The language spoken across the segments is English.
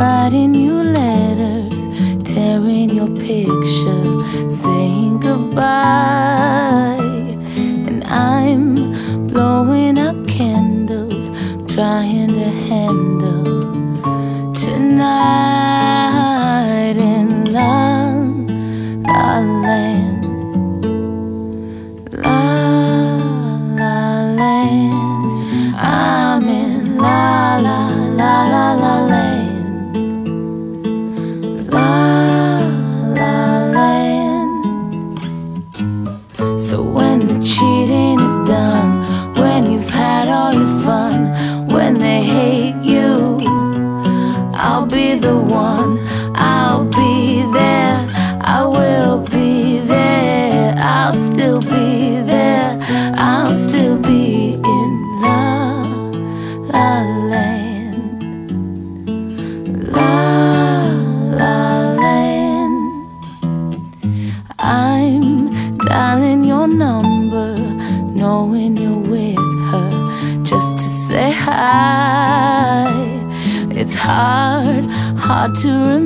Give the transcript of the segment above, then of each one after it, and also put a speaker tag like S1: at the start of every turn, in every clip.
S1: writing you letters, tearing your picture, saying goodbye. And I'm blowing out candles, trying to handle tonight to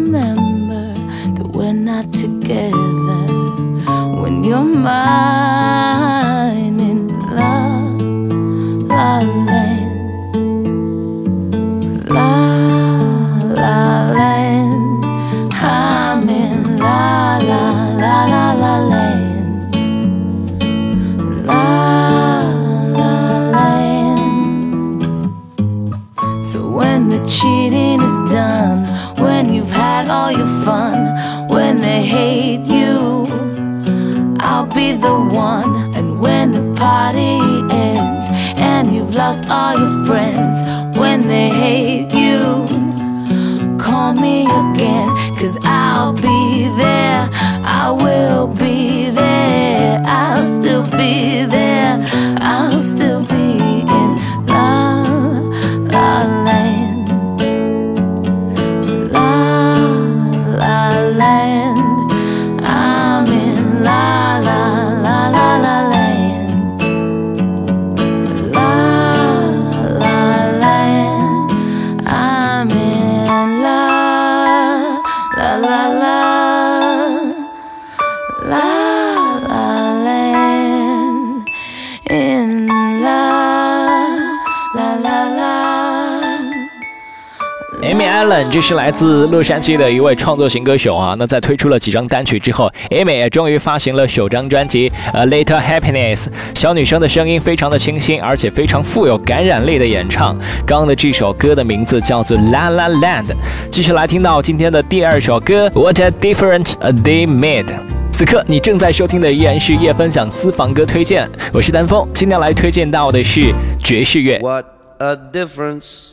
S1: cause I'll be La La
S2: 这是来自洛杉矶的一位创作型歌手啊。那在推出了几张单曲之后，Amy 也终于发行了首张专辑《A Little Happiness》。小女生的声音非常的清新，而且非常富有感染力的演唱。刚刚的这首歌的名字叫做《La La Land》。继续来听到今天的第二首歌《What a Different a Day Made》。此刻你正在收听的依然是夜分享私房歌推荐，我是丹峰，今天来推荐到的是爵士乐。
S3: What a difference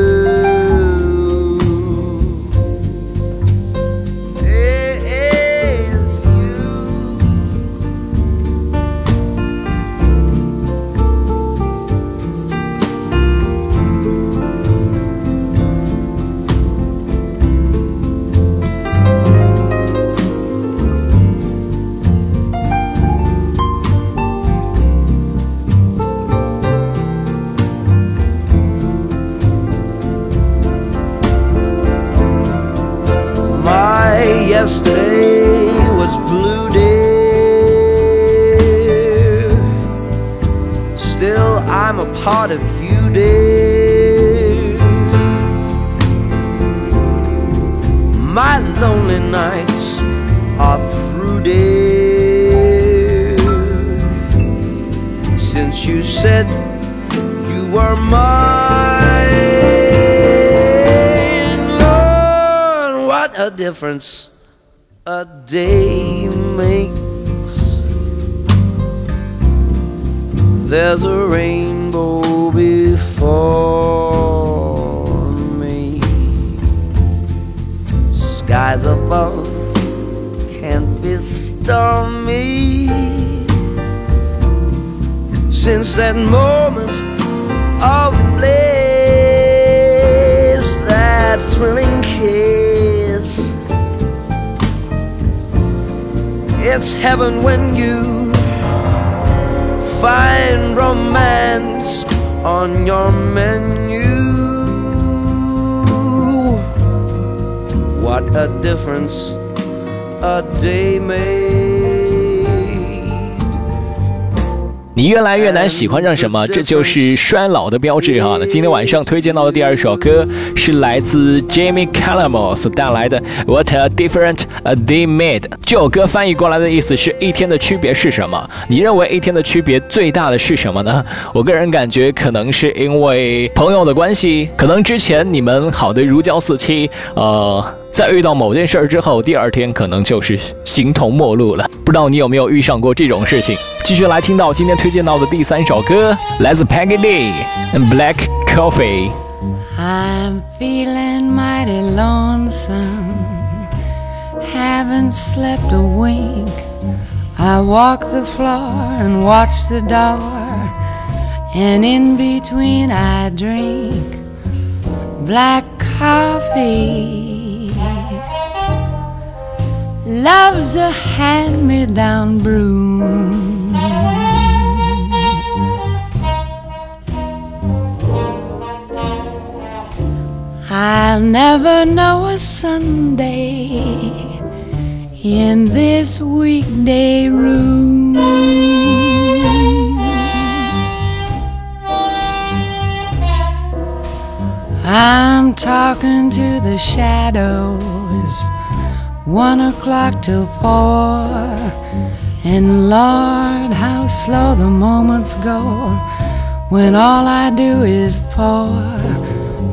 S3: Yesterday was blue, dear. Still, I'm a part of you, dear. My lonely nights are through, dear. Since you said you were mine, what a difference a day makes. There's a rainbow before me. Skies above can't be stormy. Since that moment of bliss, that thrilling It's heaven when you find romance on your menu. What a difference a day made.
S2: 你越来越难喜欢上什么，这就是衰老的标志哈。那今天晚上推荐到的第二首歌是来自 Jamie Cullum 所带来的《What a Different a Day Made》。这首歌翻译过来的意思是一天的区别是什么？你认为一天的区别最大的是什么呢？我个人感觉可能是因为朋友的关系，可能之前你们好的如胶似漆，呃。在遇到某件事儿之后，第二天可能就是形同陌路了。不知道你有没有遇上过这种事情？继续来听到今天推荐到的第三首歌，来自 Peggy Lee and Black Coffee。
S4: I'm feeling mighty lonesome. Haven't slept a wink. I walk the floor and watch the door. And in between, I drink black coffee. Love's a hand me down broom. I'll never know a Sunday in this weekday room. I'm talking to the shadows, one o'clock till four. And Lord, how slow the moments go when all I do is pour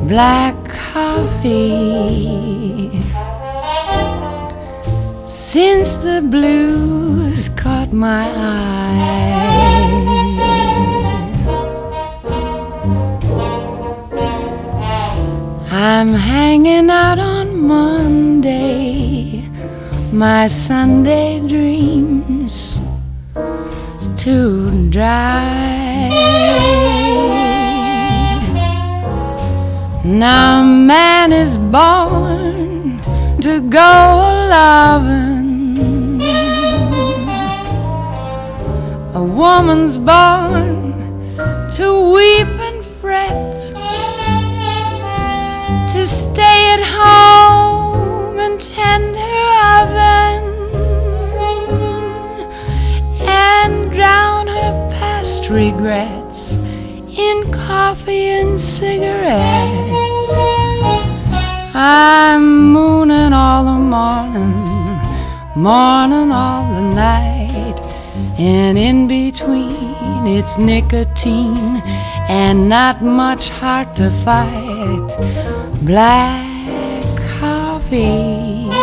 S4: black coffee. Since the blues caught my eye, I'm hanging out on Monday, my Sunday dreams to dry. Now man is born to go loving. A woman's born to weep and fret, to stay at home and tender oven, and drown her past regrets in coffee and cigarettes. I'm mooning all the morning, morning all the night, and in between it's nicotine and not much heart to fight. Black feeling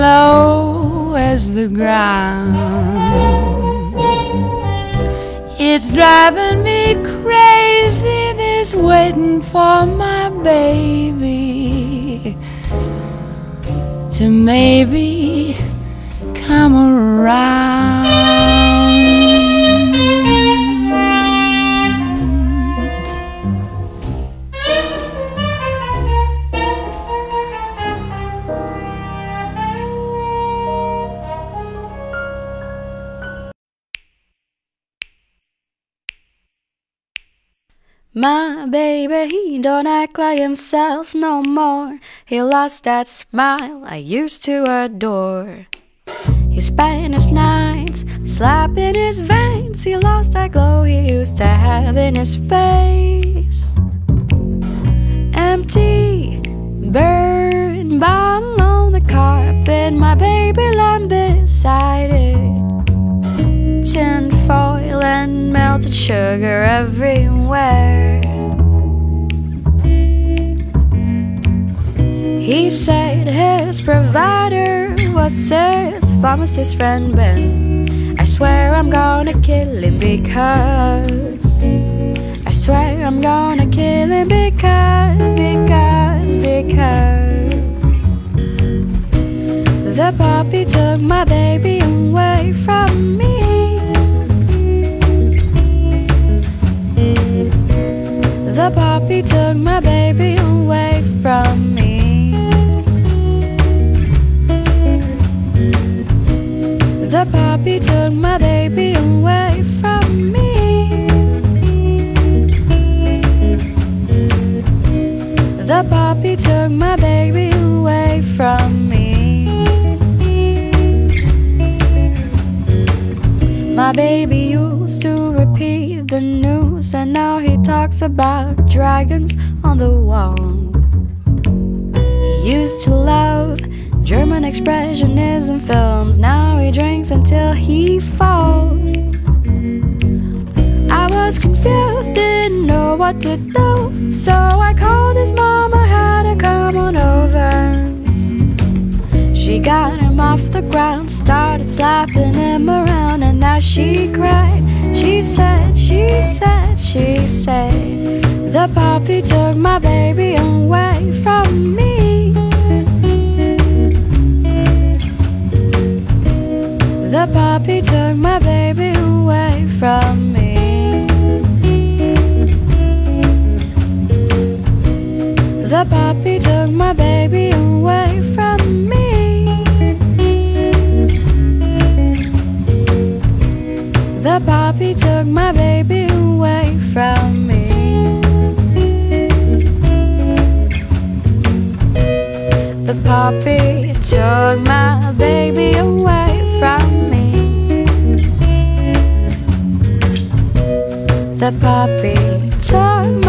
S4: low as the ground. that's driving me crazy. This waiting for my baby to maybe come around.
S5: Baby, he don't act like himself no more. He lost that smile I used to adore. He spent his nights slapping his veins. He lost that glow he used to have in his face. Empty, burned bottle on the carpet. My baby lying beside it. Tin foil and melted sugar everywhere. He said his provider was his pharmacist friend Ben. I swear I'm gonna kill him because. I swear I'm gonna kill him because, because, because. The puppy took my baby away from me. The puppy took my baby away from me. My baby used to repeat the news, and now he talks about dragons on the wall. He used to love German expressionism films, now he drinks until he falls. I was confused, didn't know what to do, so I called his mama, had her come on over. She got him off the ground, started slapping him around, now she cried. She said, she said, she said, the puppy took my baby away from me. The puppy took my baby The puppy took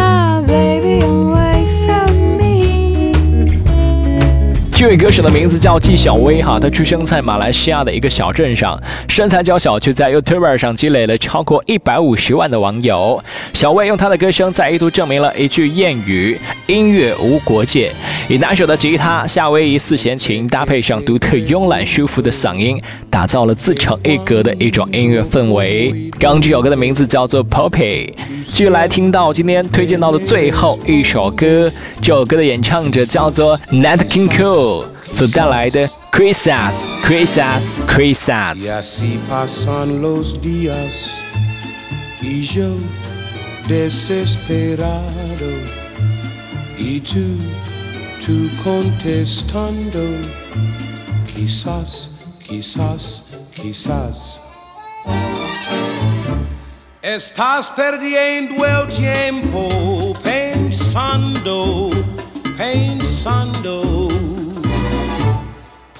S2: 这位歌手的名字叫纪晓薇哈，他出生在马来西亚的一个小镇上，身材娇小，却在 YouTube 上积累了超过一百五十万的网友。小薇用她的歌声再一度证明了一句谚语：音乐无国界。以拿手的吉他、夏威夷四弦琴搭配上独特慵懒舒服的嗓音，打造了自成一格的一种音乐氛围。刚这首歌的名字叫做 Poppy。继续来听到今天推荐到的最后一首歌，这首歌的演唱者叫做 Nat King Cole。Så där lyder Chrisas, Chrisas,
S6: Y así pasan los días y yo desesperado y tú, tú contestando quizás, quizás, quizás. Estás perdiendo el tiempo pensando, pensando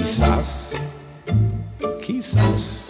S6: quizás, quizás.